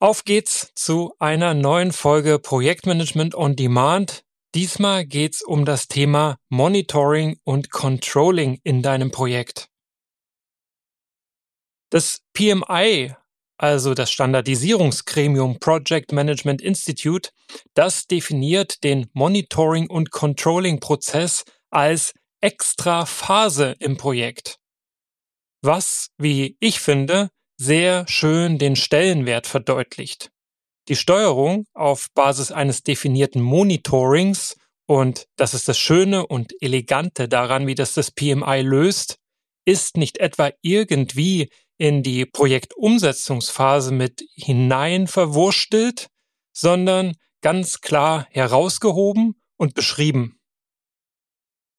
Auf geht's zu einer neuen Folge Projektmanagement on Demand. Diesmal geht's um das Thema Monitoring und Controlling in deinem Projekt. Das PMI, also das Standardisierungsgremium Project Management Institute, das definiert den Monitoring- und Controlling-Prozess als extra Phase im Projekt. Was, wie ich finde, sehr schön den Stellenwert verdeutlicht. Die Steuerung auf Basis eines definierten Monitorings und das ist das Schöne und Elegante daran, wie das das PMI löst, ist nicht etwa irgendwie in die Projektumsetzungsphase mit hinein verwurstelt, sondern ganz klar herausgehoben und beschrieben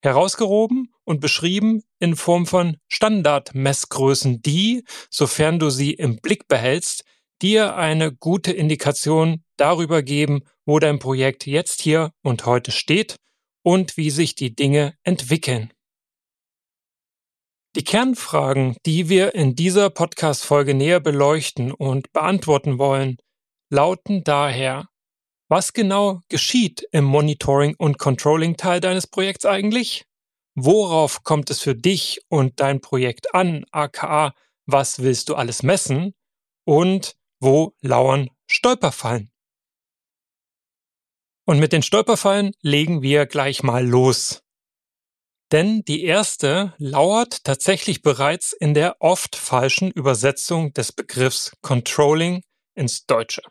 herausgehoben und beschrieben in Form von Standardmessgrößen, die, sofern du sie im Blick behältst, dir eine gute Indikation darüber geben, wo dein Projekt jetzt hier und heute steht und wie sich die Dinge entwickeln. Die Kernfragen, die wir in dieser Podcast-Folge näher beleuchten und beantworten wollen, lauten daher, was genau geschieht im Monitoring- und Controlling-Teil deines Projekts eigentlich? Worauf kommt es für dich und dein Projekt an, aka was willst du alles messen? Und wo lauern Stolperfallen? Und mit den Stolperfallen legen wir gleich mal los. Denn die erste lauert tatsächlich bereits in der oft falschen Übersetzung des Begriffs Controlling ins Deutsche.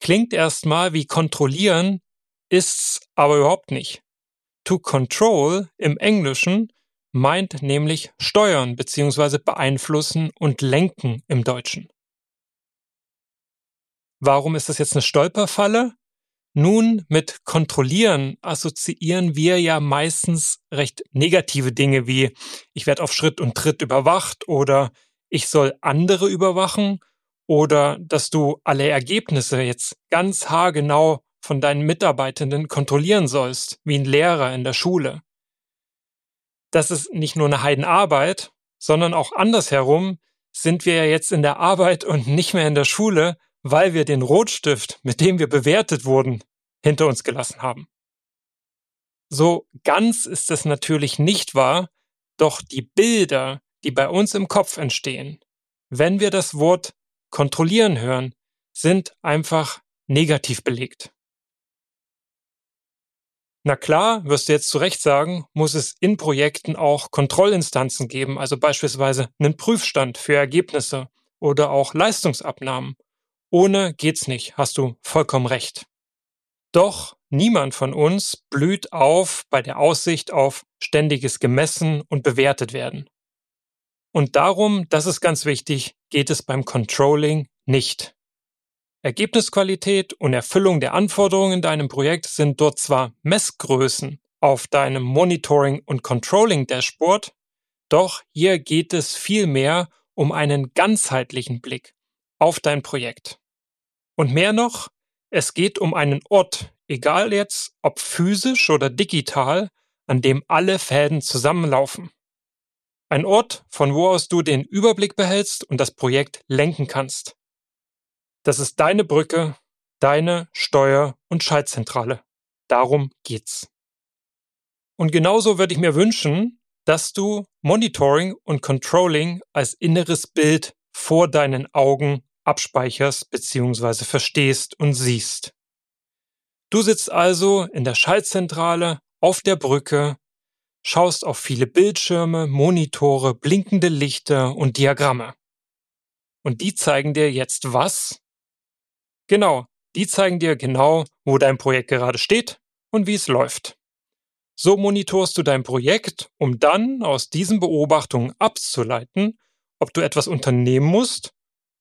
Klingt erstmal wie kontrollieren, ist's aber überhaupt nicht. To control im Englischen meint nämlich steuern bzw. beeinflussen und lenken im Deutschen. Warum ist das jetzt eine Stolperfalle? Nun, mit kontrollieren assoziieren wir ja meistens recht negative Dinge wie ich werde auf Schritt und Tritt überwacht oder ich soll andere überwachen oder dass du alle Ergebnisse jetzt ganz haargenau von deinen Mitarbeitenden kontrollieren sollst, wie ein Lehrer in der Schule. Das ist nicht nur eine Heidenarbeit, sondern auch andersherum sind wir ja jetzt in der Arbeit und nicht mehr in der Schule, weil wir den Rotstift, mit dem wir bewertet wurden, hinter uns gelassen haben. So ganz ist es natürlich nicht wahr, doch die Bilder, die bei uns im Kopf entstehen, wenn wir das Wort kontrollieren hören, sind einfach negativ belegt. Na klar, wirst du jetzt zu Recht sagen, muss es in Projekten auch Kontrollinstanzen geben, also beispielsweise einen Prüfstand für Ergebnisse oder auch Leistungsabnahmen. Ohne geht's nicht, hast du vollkommen recht. Doch niemand von uns blüht auf bei der Aussicht auf ständiges gemessen und bewertet werden. Und darum, das ist ganz wichtig, geht es beim Controlling nicht. Ergebnisqualität und Erfüllung der Anforderungen in deinem Projekt sind dort zwar Messgrößen auf deinem Monitoring- und Controlling-Dashboard, doch hier geht es vielmehr um einen ganzheitlichen Blick auf dein Projekt. Und mehr noch, es geht um einen Ort, egal jetzt ob physisch oder digital, an dem alle Fäden zusammenlaufen. Ein Ort, von wo aus du den Überblick behältst und das Projekt lenken kannst. Das ist deine Brücke, deine Steuer- und Schaltzentrale. Darum geht's. Und genauso würde ich mir wünschen, dass du Monitoring und Controlling als inneres Bild vor deinen Augen abspeicherst bzw. verstehst und siehst. Du sitzt also in der Schaltzentrale auf der Brücke schaust auf viele Bildschirme, Monitore, blinkende Lichter und Diagramme. Und die zeigen dir jetzt was? Genau, die zeigen dir genau, wo dein Projekt gerade steht und wie es läuft. So monitorst du dein Projekt, um dann aus diesen Beobachtungen abzuleiten, ob du etwas unternehmen musst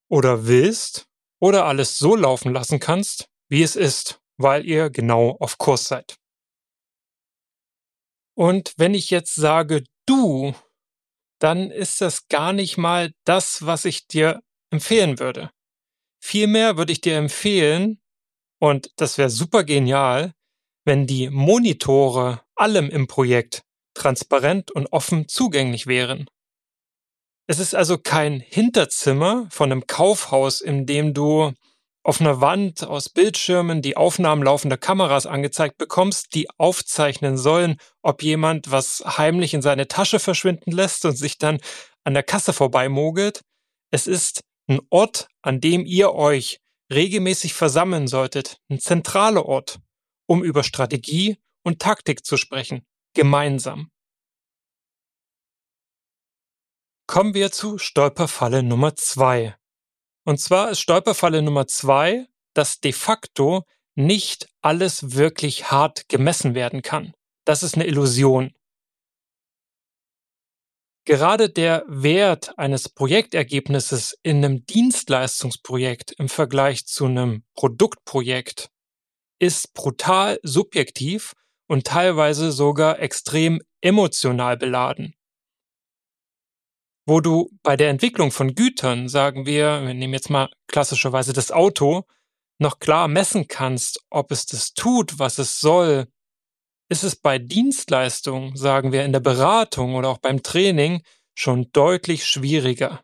oder willst oder alles so laufen lassen kannst, wie es ist, weil ihr genau auf Kurs seid. Und wenn ich jetzt sage du, dann ist das gar nicht mal das, was ich dir empfehlen würde. Vielmehr würde ich dir empfehlen, und das wäre super genial, wenn die Monitore allem im Projekt transparent und offen zugänglich wären. Es ist also kein Hinterzimmer von einem Kaufhaus, in dem du auf einer Wand aus Bildschirmen die Aufnahmen laufender Kameras angezeigt bekommst, die aufzeichnen sollen, ob jemand was heimlich in seine Tasche verschwinden lässt und sich dann an der Kasse vorbeimogelt. Es ist ein Ort, an dem ihr euch regelmäßig versammeln solltet, ein zentraler Ort, um über Strategie und Taktik zu sprechen, gemeinsam. Kommen wir zu Stolperfalle Nummer zwei. Und zwar ist Stolperfalle Nummer zwei, dass de facto nicht alles wirklich hart gemessen werden kann. Das ist eine Illusion. Gerade der Wert eines Projektergebnisses in einem Dienstleistungsprojekt im Vergleich zu einem Produktprojekt ist brutal subjektiv und teilweise sogar extrem emotional beladen. Wo du bei der Entwicklung von Gütern, sagen wir, wir nehmen jetzt mal klassischerweise das Auto, noch klar messen kannst, ob es das tut, was es soll, ist es bei Dienstleistungen, sagen wir in der Beratung oder auch beim Training, schon deutlich schwieriger.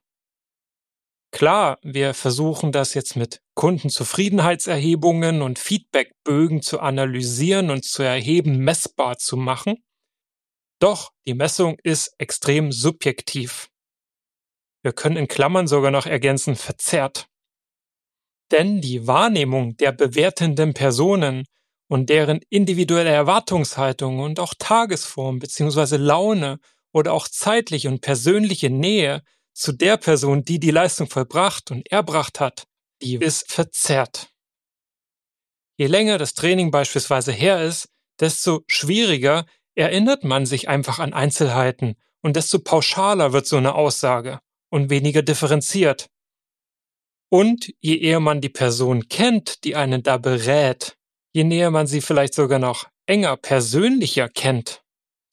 Klar, wir versuchen das jetzt mit Kundenzufriedenheitserhebungen und Feedbackbögen zu analysieren und zu erheben, messbar zu machen. Doch die Messung ist extrem subjektiv. Wir können in Klammern sogar noch ergänzen verzerrt. Denn die Wahrnehmung der bewertenden Personen und deren individuelle Erwartungshaltung und auch Tagesform bzw. Laune oder auch zeitliche und persönliche Nähe zu der Person, die die Leistung vollbracht und erbracht hat, die ist verzerrt. Je länger das Training beispielsweise her ist, desto schwieriger erinnert man sich einfach an Einzelheiten und desto pauschaler wird so eine Aussage und weniger differenziert. Und je eher man die Person kennt, die einen da berät, je näher man sie vielleicht sogar noch enger, persönlicher kennt,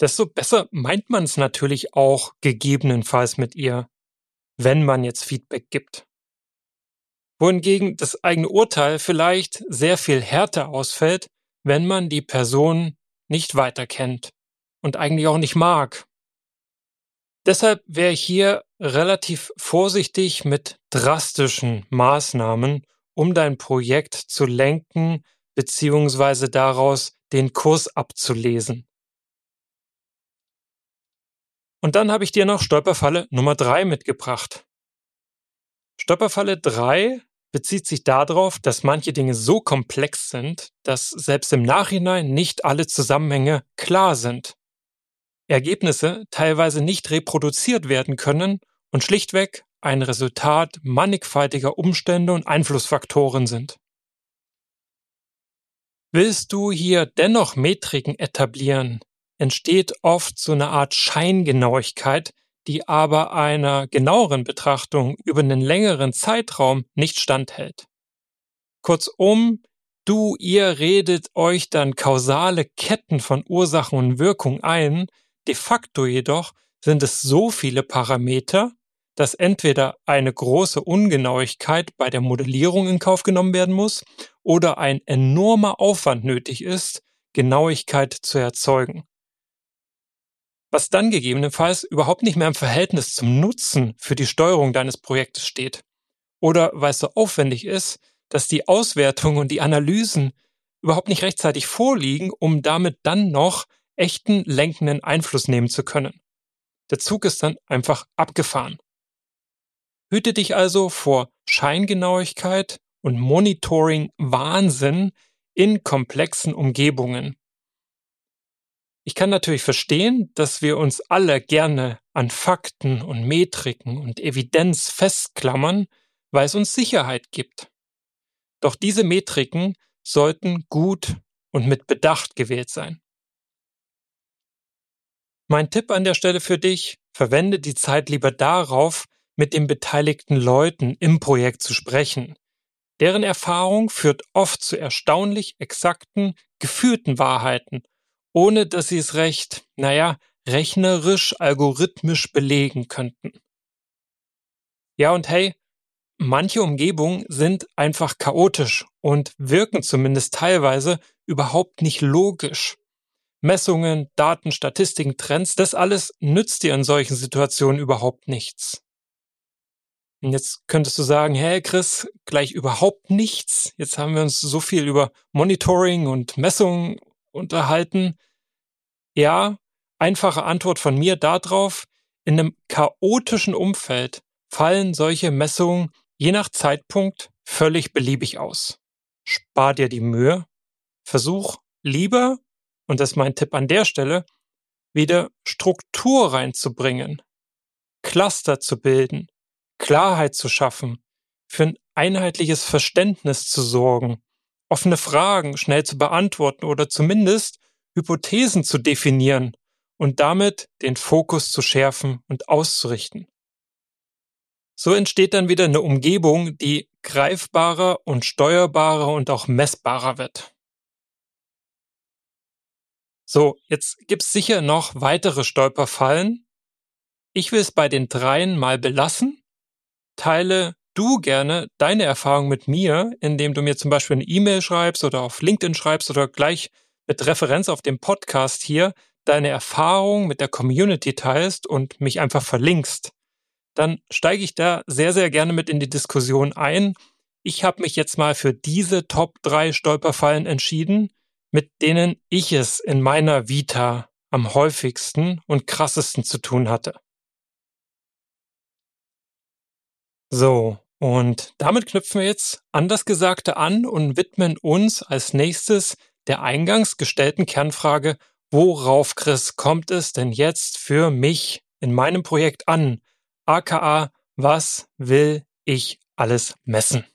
desto besser meint man es natürlich auch gegebenenfalls mit ihr, wenn man jetzt Feedback gibt. Wohingegen das eigene Urteil vielleicht sehr viel härter ausfällt, wenn man die Person nicht weiter kennt und eigentlich auch nicht mag Deshalb wäre ich hier relativ vorsichtig mit drastischen Maßnahmen, um dein Projekt zu lenken beziehungsweise daraus den Kurs abzulesen. Und dann habe ich dir noch Stolperfalle Nummer drei mitgebracht. Stolperfalle drei bezieht sich darauf, dass manche Dinge so komplex sind, dass selbst im Nachhinein nicht alle Zusammenhänge klar sind. Ergebnisse teilweise nicht reproduziert werden können und schlichtweg ein Resultat mannigfaltiger Umstände und Einflussfaktoren sind. Willst du hier dennoch Metriken etablieren, entsteht oft so eine Art Scheingenauigkeit, die aber einer genaueren Betrachtung über einen längeren Zeitraum nicht standhält. Kurzum, du, ihr redet euch dann kausale Ketten von Ursachen und Wirkung ein, De facto jedoch sind es so viele Parameter, dass entweder eine große Ungenauigkeit bei der Modellierung in Kauf genommen werden muss oder ein enormer Aufwand nötig ist, Genauigkeit zu erzeugen. Was dann gegebenenfalls überhaupt nicht mehr im Verhältnis zum Nutzen für die Steuerung deines Projektes steht. Oder weil es so aufwendig ist, dass die Auswertung und die Analysen überhaupt nicht rechtzeitig vorliegen, um damit dann noch echten lenkenden Einfluss nehmen zu können. Der Zug ist dann einfach abgefahren. Hüte dich also vor Scheingenauigkeit und Monitoring Wahnsinn in komplexen Umgebungen. Ich kann natürlich verstehen, dass wir uns alle gerne an Fakten und Metriken und Evidenz festklammern, weil es uns Sicherheit gibt. Doch diese Metriken sollten gut und mit Bedacht gewählt sein. Mein Tipp an der Stelle für dich, verwende die Zeit lieber darauf, mit den beteiligten Leuten im Projekt zu sprechen. Deren Erfahrung führt oft zu erstaunlich exakten, gefühlten Wahrheiten, ohne dass sie es recht, naja, rechnerisch, algorithmisch belegen könnten. Ja und hey, manche Umgebungen sind einfach chaotisch und wirken zumindest teilweise überhaupt nicht logisch. Messungen, Daten, Statistiken, Trends, das alles nützt dir in solchen Situationen überhaupt nichts. Und jetzt könntest du sagen, hey Chris, gleich überhaupt nichts. Jetzt haben wir uns so viel über Monitoring und Messungen unterhalten. Ja, einfache Antwort von mir darauf. In einem chaotischen Umfeld fallen solche Messungen je nach Zeitpunkt völlig beliebig aus. Spar dir die Mühe. Versuch lieber, und das ist mein Tipp an der Stelle, wieder Struktur reinzubringen, Cluster zu bilden, Klarheit zu schaffen, für ein einheitliches Verständnis zu sorgen, offene Fragen schnell zu beantworten oder zumindest Hypothesen zu definieren und damit den Fokus zu schärfen und auszurichten. So entsteht dann wieder eine Umgebung, die greifbarer und steuerbarer und auch messbarer wird. So, jetzt gibt's sicher noch weitere Stolperfallen. Ich will es bei den dreien mal belassen. Teile du gerne deine Erfahrung mit mir, indem du mir zum Beispiel eine E-Mail schreibst oder auf LinkedIn schreibst oder gleich mit Referenz auf dem Podcast hier deine Erfahrung mit der Community teilst und mich einfach verlinkst. Dann steige ich da sehr, sehr gerne mit in die Diskussion ein. Ich habe mich jetzt mal für diese Top 3 Stolperfallen entschieden mit denen ich es in meiner Vita am häufigsten und krassesten zu tun hatte. So, und damit knüpfen wir jetzt an das Gesagte an und widmen uns als nächstes der eingangs gestellten Kernfrage, worauf, Chris, kommt es denn jetzt für mich in meinem Projekt an? aka, was will ich alles messen?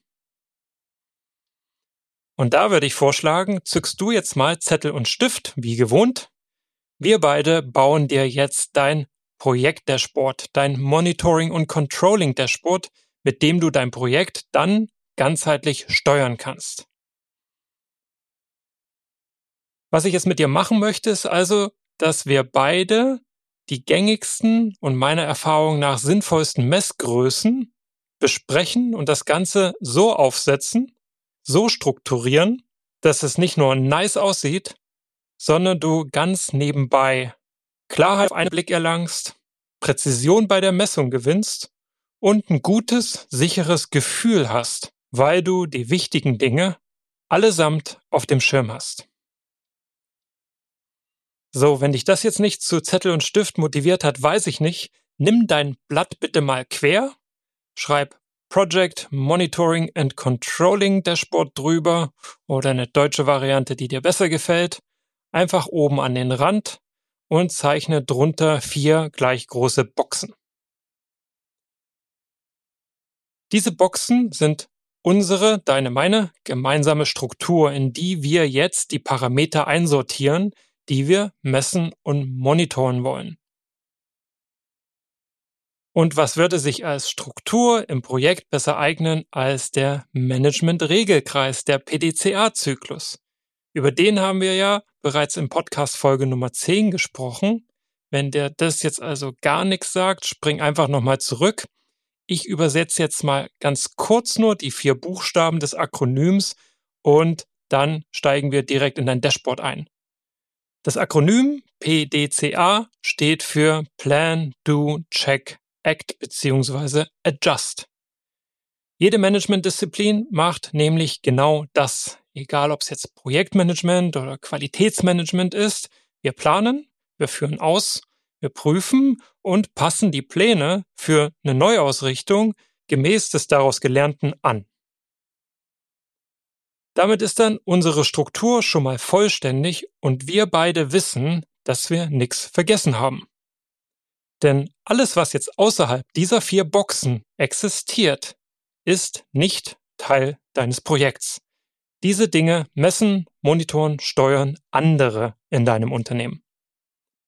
Und da würde ich vorschlagen, zückst du jetzt mal Zettel und Stift, wie gewohnt. Wir beide bauen dir jetzt dein Projekt Sport, dein Monitoring und Controlling der Sport, mit dem du dein Projekt dann ganzheitlich steuern kannst. Was ich jetzt mit dir machen möchte, ist also, dass wir beide die gängigsten und meiner Erfahrung nach sinnvollsten Messgrößen besprechen und das Ganze so aufsetzen, so strukturieren, dass es nicht nur nice aussieht, sondern du ganz nebenbei Klarheit auf einen Blick erlangst, Präzision bei der Messung gewinnst und ein gutes, sicheres Gefühl hast, weil du die wichtigen Dinge allesamt auf dem Schirm hast. So, wenn dich das jetzt nicht zu Zettel und Stift motiviert hat, weiß ich nicht. Nimm dein Blatt bitte mal quer, schreib Project Monitoring and Controlling Dashboard drüber oder eine deutsche Variante, die dir besser gefällt. Einfach oben an den Rand und zeichne drunter vier gleich große Boxen. Diese Boxen sind unsere, deine, meine gemeinsame Struktur, in die wir jetzt die Parameter einsortieren, die wir messen und monitoren wollen. Und was würde sich als Struktur im Projekt besser eignen als der Management-Regelkreis, der PDCA-Zyklus? Über den haben wir ja bereits im Podcast Folge Nummer 10 gesprochen. Wenn der das jetzt also gar nichts sagt, spring einfach nochmal zurück. Ich übersetze jetzt mal ganz kurz nur die vier Buchstaben des Akronyms und dann steigen wir direkt in dein Dashboard ein. Das Akronym PDCA steht für Plan, Do, Check, Act bzw. Adjust. Jede Managementdisziplin macht nämlich genau das, egal ob es jetzt Projektmanagement oder Qualitätsmanagement ist. Wir planen, wir führen aus, wir prüfen und passen die Pläne für eine Neuausrichtung gemäß des daraus Gelernten an. Damit ist dann unsere Struktur schon mal vollständig und wir beide wissen, dass wir nichts vergessen haben. Denn alles, was jetzt außerhalb dieser vier Boxen existiert, ist nicht Teil deines Projekts. Diese Dinge messen, monitoren, steuern andere in deinem Unternehmen.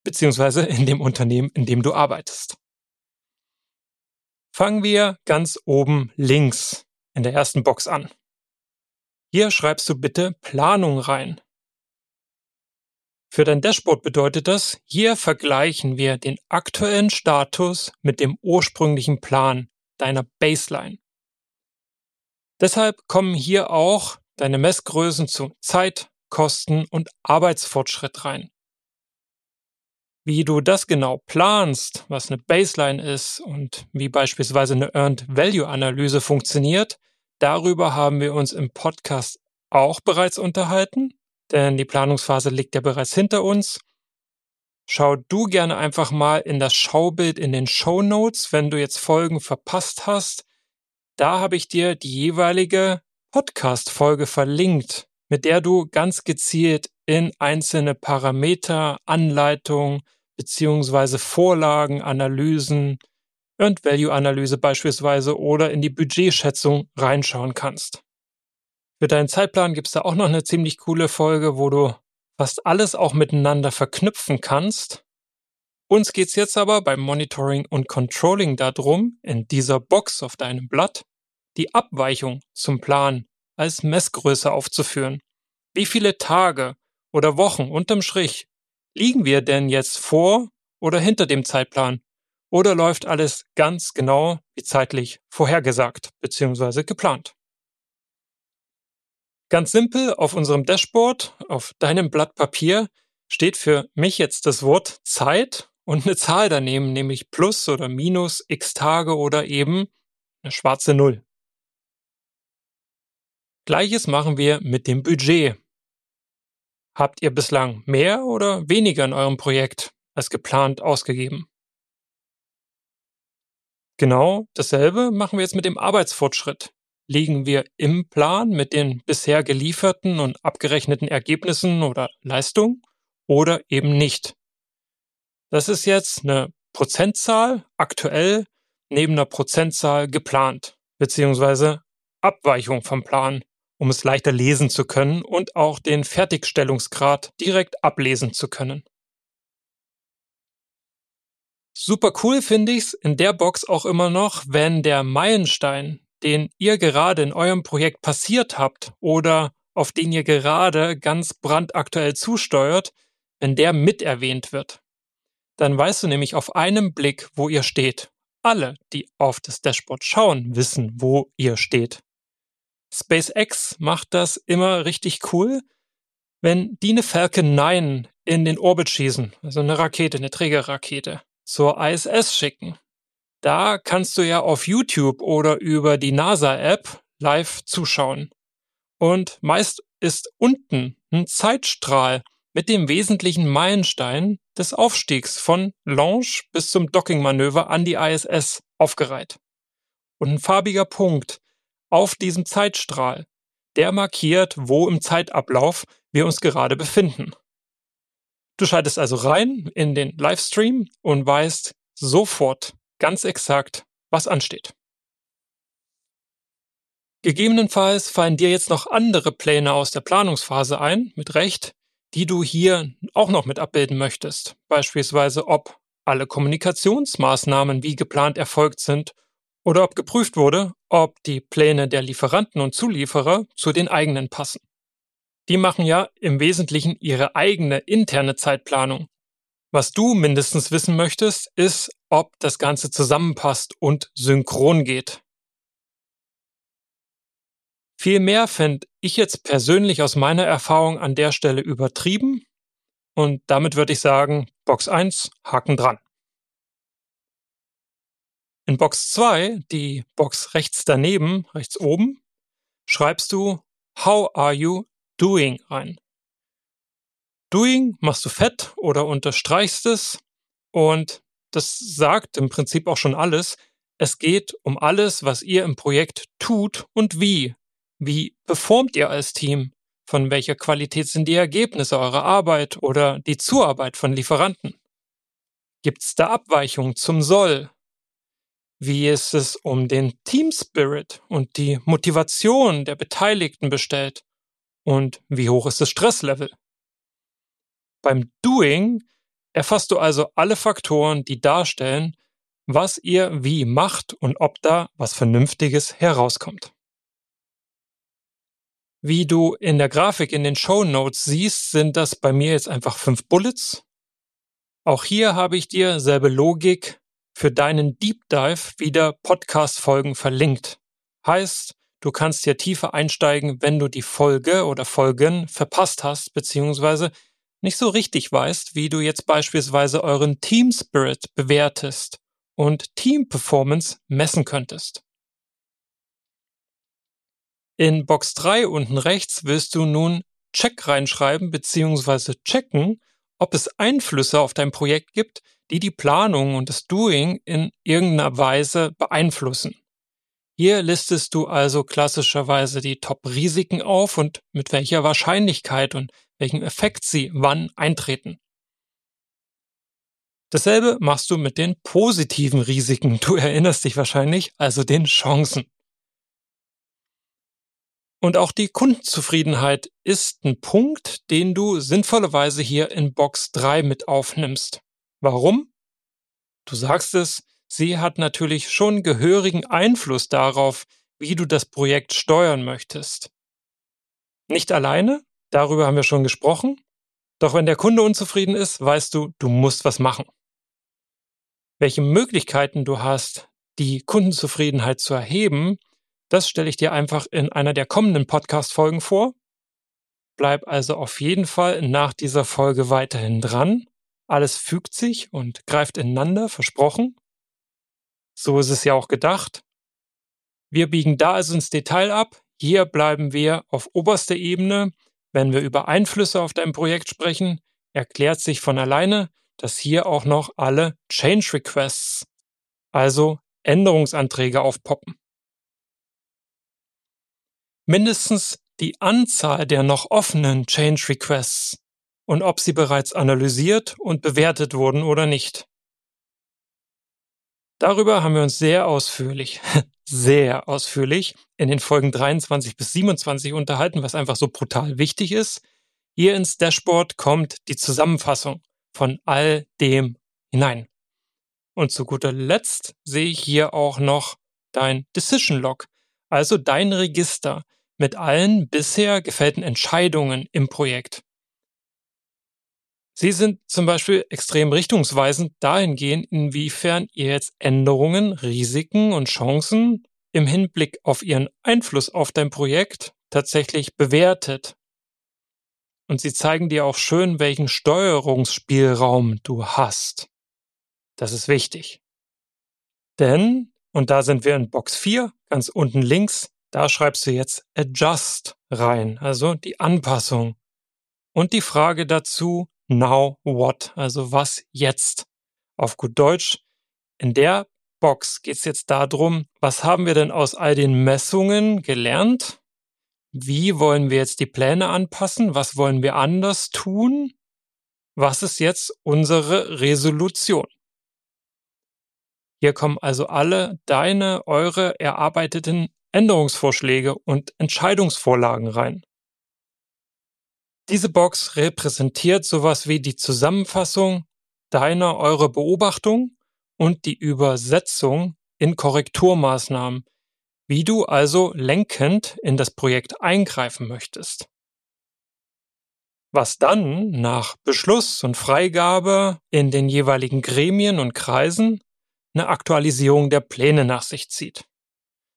Beziehungsweise in dem Unternehmen, in dem du arbeitest. Fangen wir ganz oben links in der ersten Box an. Hier schreibst du bitte Planung rein. Für dein Dashboard bedeutet das, hier vergleichen wir den aktuellen Status mit dem ursprünglichen Plan deiner Baseline. Deshalb kommen hier auch deine Messgrößen zu Zeit, Kosten und Arbeitsfortschritt rein. Wie du das genau planst, was eine Baseline ist und wie beispielsweise eine Earned Value Analyse funktioniert, darüber haben wir uns im Podcast auch bereits unterhalten, denn die Planungsphase liegt ja bereits hinter uns. Schau du gerne einfach mal in das Schaubild in den Show Notes, wenn du jetzt Folgen verpasst hast. Da habe ich dir die jeweilige Podcast-Folge verlinkt, mit der du ganz gezielt in einzelne Parameter, Anleitungen beziehungsweise Vorlagen, Analysen, Earned Value Analyse beispielsweise oder in die Budgetschätzung reinschauen kannst. Für deinen Zeitplan gibt es da auch noch eine ziemlich coole Folge, wo du fast alles auch miteinander verknüpfen kannst. Uns geht's jetzt aber beim Monitoring und Controlling darum, in dieser Box auf deinem Blatt die Abweichung zum Plan als Messgröße aufzuführen. Wie viele Tage oder Wochen unterm Strich liegen wir denn jetzt vor oder hinter dem Zeitplan? Oder läuft alles ganz genau wie zeitlich vorhergesagt bzw. geplant? Ganz simpel auf unserem Dashboard, auf deinem Blatt Papier, steht für mich jetzt das Wort Zeit und eine Zahl daneben, nämlich plus oder minus x Tage oder eben eine schwarze Null. Gleiches machen wir mit dem Budget. Habt ihr bislang mehr oder weniger in eurem Projekt als geplant ausgegeben? Genau dasselbe machen wir jetzt mit dem Arbeitsfortschritt. Liegen wir im Plan mit den bisher gelieferten und abgerechneten Ergebnissen oder Leistungen oder eben nicht? Das ist jetzt eine Prozentzahl aktuell neben einer Prozentzahl geplant, beziehungsweise Abweichung vom Plan um es leichter lesen zu können und auch den Fertigstellungsgrad direkt ablesen zu können. Super cool finde ich's in der Box auch immer noch, wenn der Meilenstein, den ihr gerade in eurem Projekt passiert habt oder auf den ihr gerade ganz brandaktuell zusteuert, wenn der mit erwähnt wird. Dann weißt du nämlich auf einem Blick, wo ihr steht. Alle, die auf das Dashboard schauen, wissen, wo ihr steht. SpaceX macht das immer richtig cool, wenn die eine Falcon 9 in den Orbit schießen, also eine Rakete, eine Trägerrakete, zur ISS schicken. Da kannst du ja auf YouTube oder über die NASA-App live zuschauen. Und meist ist unten ein Zeitstrahl mit dem wesentlichen Meilenstein des Aufstiegs von Launch bis zum Dockingmanöver an die ISS aufgereiht. Und ein farbiger Punkt, auf diesem Zeitstrahl. Der markiert, wo im Zeitablauf wir uns gerade befinden. Du schaltest also rein in den Livestream und weißt sofort ganz exakt, was ansteht. Gegebenenfalls fallen dir jetzt noch andere Pläne aus der Planungsphase ein, mit Recht, die du hier auch noch mit abbilden möchtest. Beispielsweise, ob alle Kommunikationsmaßnahmen wie geplant erfolgt sind oder ob geprüft wurde, ob die Pläne der Lieferanten und Zulieferer zu den eigenen passen. Die machen ja im Wesentlichen ihre eigene interne Zeitplanung. Was du mindestens wissen möchtest, ist, ob das Ganze zusammenpasst und synchron geht. Viel mehr fände ich jetzt persönlich aus meiner Erfahrung an der Stelle übertrieben und damit würde ich sagen, Box 1, Haken dran. In Box 2, die Box rechts daneben, rechts oben, schreibst du How are you doing ein. Doing machst du fett oder unterstreichst es und das sagt im Prinzip auch schon alles. Es geht um alles, was ihr im Projekt tut und wie. Wie performt ihr als Team? Von welcher Qualität sind die Ergebnisse eurer Arbeit oder die Zuarbeit von Lieferanten? Gibt es da Abweichungen zum Soll? Wie ist es um den Team Spirit und die Motivation der Beteiligten bestellt? Und wie hoch ist das Stresslevel? Beim Doing erfasst du also alle Faktoren, die darstellen, was ihr wie macht und ob da was Vernünftiges herauskommt. Wie du in der Grafik in den Show Notes siehst, sind das bei mir jetzt einfach fünf Bullets. Auch hier habe ich dir selbe Logik für deinen Deep Dive wieder Podcast-Folgen verlinkt. Heißt, du kannst hier tiefer einsteigen, wenn du die Folge oder Folgen verpasst hast, beziehungsweise nicht so richtig weißt, wie du jetzt beispielsweise euren Team Spirit bewertest und Team Performance messen könntest. In Box 3 unten rechts willst du nun Check reinschreiben bzw. checken, ob es Einflüsse auf dein Projekt gibt, die die Planung und das Doing in irgendeiner Weise beeinflussen. Hier listest du also klassischerweise die Top-Risiken auf und mit welcher Wahrscheinlichkeit und welchem Effekt sie wann eintreten. Dasselbe machst du mit den positiven Risiken. Du erinnerst dich wahrscheinlich, also den Chancen. Und auch die Kundenzufriedenheit ist ein Punkt, den du sinnvollerweise hier in Box 3 mit aufnimmst. Warum? Du sagst es, sie hat natürlich schon gehörigen Einfluss darauf, wie du das Projekt steuern möchtest. Nicht alleine, darüber haben wir schon gesprochen, doch wenn der Kunde unzufrieden ist, weißt du, du musst was machen. Welche Möglichkeiten du hast, die Kundenzufriedenheit zu erheben, das stelle ich dir einfach in einer der kommenden Podcast-Folgen vor. Bleib also auf jeden Fall nach dieser Folge weiterhin dran. Alles fügt sich und greift ineinander, versprochen. So ist es ja auch gedacht. Wir biegen da also ins Detail ab. Hier bleiben wir auf oberster Ebene. Wenn wir über Einflüsse auf dein Projekt sprechen, erklärt sich von alleine, dass hier auch noch alle Change Requests, also Änderungsanträge aufpoppen mindestens die Anzahl der noch offenen Change Requests und ob sie bereits analysiert und bewertet wurden oder nicht. Darüber haben wir uns sehr ausführlich, sehr ausführlich in den Folgen 23 bis 27 unterhalten, was einfach so brutal wichtig ist. Hier ins Dashboard kommt die Zusammenfassung von all dem hinein. Und zu guter Letzt sehe ich hier auch noch dein Decision Log, also dein Register, mit allen bisher gefällten Entscheidungen im Projekt. Sie sind zum Beispiel extrem richtungsweisend dahingehend, inwiefern ihr jetzt Änderungen, Risiken und Chancen im Hinblick auf ihren Einfluss auf dein Projekt tatsächlich bewertet. Und sie zeigen dir auch schön, welchen Steuerungsspielraum du hast. Das ist wichtig. Denn, und da sind wir in Box 4, ganz unten links, da schreibst du jetzt adjust rein, also die Anpassung. Und die Frage dazu, now what, also was jetzt? Auf gut Deutsch, in der Box geht es jetzt darum, was haben wir denn aus all den Messungen gelernt? Wie wollen wir jetzt die Pläne anpassen? Was wollen wir anders tun? Was ist jetzt unsere Resolution? Hier kommen also alle deine, eure erarbeiteten Änderungsvorschläge und Entscheidungsvorlagen rein. Diese Box repräsentiert sowas wie die Zusammenfassung deiner, eurer Beobachtung und die Übersetzung in Korrekturmaßnahmen, wie du also lenkend in das Projekt eingreifen möchtest. Was dann nach Beschluss und Freigabe in den jeweiligen Gremien und Kreisen eine Aktualisierung der Pläne nach sich zieht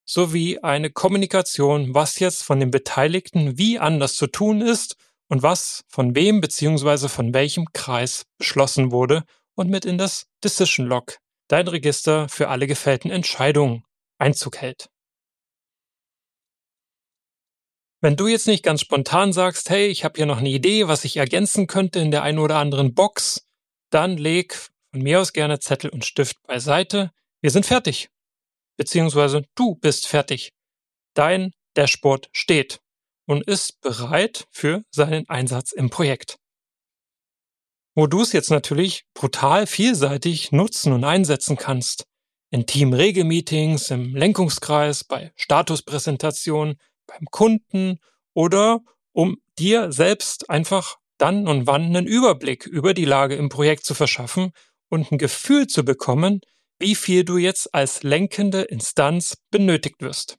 sowie eine Kommunikation, was jetzt von den Beteiligten wie anders zu tun ist und was von wem bzw. von welchem Kreis beschlossen wurde und mit in das Decision Log, dein Register für alle gefällten Entscheidungen, Einzug hält. Wenn du jetzt nicht ganz spontan sagst, hey, ich habe hier noch eine Idee, was ich ergänzen könnte in der einen oder anderen Box, dann leg von mir aus gerne Zettel und Stift beiseite. Wir sind fertig beziehungsweise du bist fertig. Dein Dashboard steht und ist bereit für seinen Einsatz im Projekt. Wo du es jetzt natürlich brutal vielseitig nutzen und einsetzen kannst. In Team-Regelmeetings, im Lenkungskreis, bei Statuspräsentationen, beim Kunden oder um dir selbst einfach dann und wann einen Überblick über die Lage im Projekt zu verschaffen und ein Gefühl zu bekommen, wie viel du jetzt als lenkende Instanz benötigt wirst.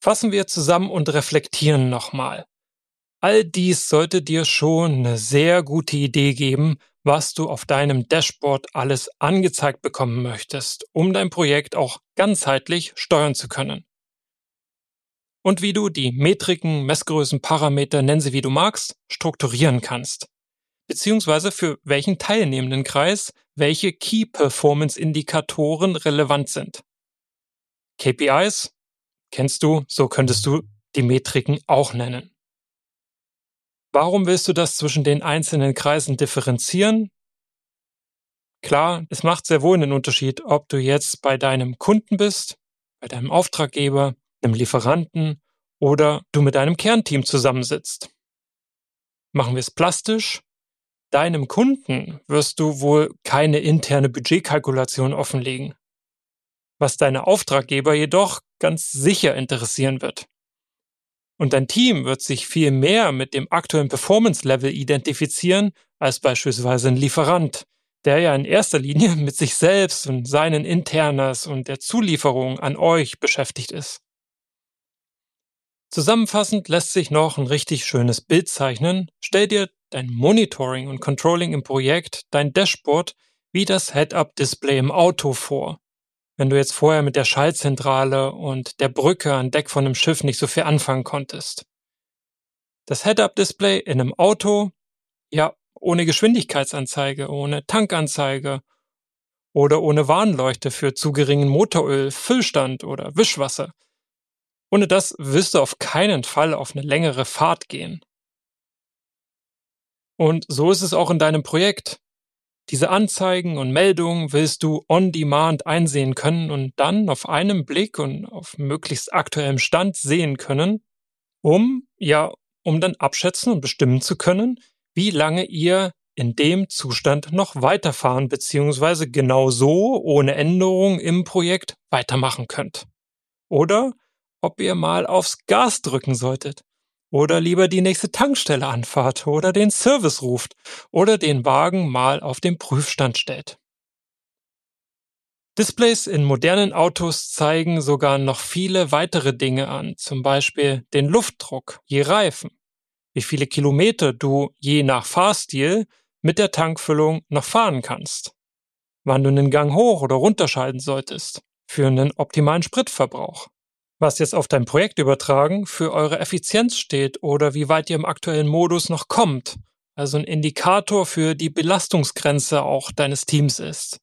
Fassen wir zusammen und reflektieren nochmal. All dies sollte dir schon eine sehr gute Idee geben, was du auf deinem Dashboard alles angezeigt bekommen möchtest, um dein Projekt auch ganzheitlich steuern zu können. und wie du die Metriken, Messgrößen, Parameter, nenn sie wie du magst, strukturieren kannst. Beziehungsweise für welchen teilnehmenden Kreis welche Key Performance Indikatoren relevant sind. KPIs kennst du, so könntest du die Metriken auch nennen. Warum willst du das zwischen den einzelnen Kreisen differenzieren? Klar, es macht sehr wohl einen Unterschied, ob du jetzt bei deinem Kunden bist, bei deinem Auftraggeber, einem Lieferanten oder du mit deinem Kernteam zusammensitzt. Machen wir es plastisch. Deinem Kunden wirst du wohl keine interne Budgetkalkulation offenlegen. Was deine Auftraggeber jedoch ganz sicher interessieren wird. Und dein Team wird sich viel mehr mit dem aktuellen Performance-Level identifizieren als beispielsweise ein Lieferant, der ja in erster Linie mit sich selbst und seinen Internas und der Zulieferung an euch beschäftigt ist. Zusammenfassend lässt sich noch ein richtig schönes Bild zeichnen. Stell dir dein Monitoring und Controlling im Projekt, dein Dashboard, wie das Head-Up-Display im Auto vor. Wenn du jetzt vorher mit der Schaltzentrale und der Brücke an Deck von einem Schiff nicht so viel anfangen konntest. Das Head-Up-Display in einem Auto, ja, ohne Geschwindigkeitsanzeige, ohne Tankanzeige oder ohne Warnleuchte für zu geringen Motoröl, Füllstand oder Wischwasser. Ohne das wirst du auf keinen Fall auf eine längere Fahrt gehen. Und so ist es auch in deinem Projekt. Diese Anzeigen und Meldungen willst du on demand einsehen können und dann auf einem Blick und auf möglichst aktuellem Stand sehen können, um, ja, um dann abschätzen und bestimmen zu können, wie lange ihr in dem Zustand noch weiterfahren bzw. genau so ohne Änderung im Projekt weitermachen könnt. Oder ob ihr mal aufs Gas drücken solltet. Oder lieber die nächste Tankstelle anfahrt oder den Service ruft oder den Wagen mal auf den Prüfstand stellt. Displays in modernen Autos zeigen sogar noch viele weitere Dinge an, zum Beispiel den Luftdruck, je Reifen, wie viele Kilometer du je nach Fahrstil mit der Tankfüllung noch fahren kannst, wann du einen Gang hoch oder runterschalten solltest für einen optimalen Spritverbrauch, was jetzt auf dein Projekt übertragen für eure Effizienz steht oder wie weit ihr im aktuellen Modus noch kommt, also ein Indikator für die Belastungsgrenze auch deines Teams ist.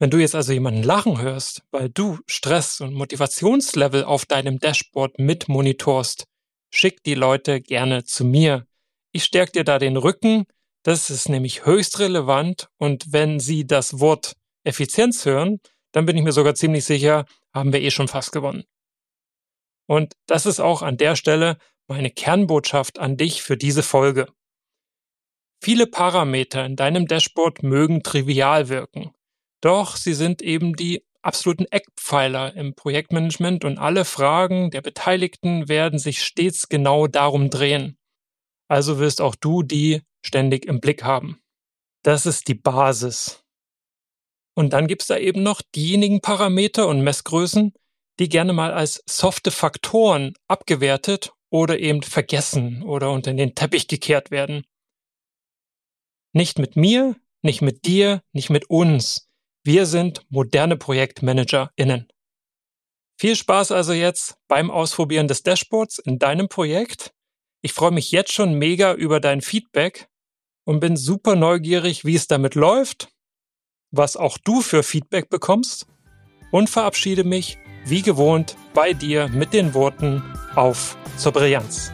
Wenn du jetzt also jemanden lachen hörst, weil du Stress und Motivationslevel auf deinem Dashboard mit monitorst, schick die Leute gerne zu mir. Ich stärke dir da den Rücken, das ist nämlich höchst relevant und wenn sie das Wort Effizienz hören, dann bin ich mir sogar ziemlich sicher, haben wir eh schon fast gewonnen. Und das ist auch an der Stelle meine Kernbotschaft an dich für diese Folge. Viele Parameter in deinem Dashboard mögen trivial wirken, doch sie sind eben die absoluten Eckpfeiler im Projektmanagement und alle Fragen der Beteiligten werden sich stets genau darum drehen. Also wirst auch du die ständig im Blick haben. Das ist die Basis. Und dann gibt's da eben noch diejenigen Parameter und Messgrößen, die gerne mal als softe Faktoren abgewertet oder eben vergessen oder unter den Teppich gekehrt werden. Nicht mit mir, nicht mit dir, nicht mit uns, wir sind moderne ProjektmanagerInnen. Viel Spaß also jetzt beim Ausprobieren des Dashboards in deinem Projekt. Ich freue mich jetzt schon mega über dein Feedback und bin super neugierig, wie es damit läuft, was auch du für Feedback bekommst und verabschiede mich wie gewohnt bei dir mit den Worten auf zur Brillanz.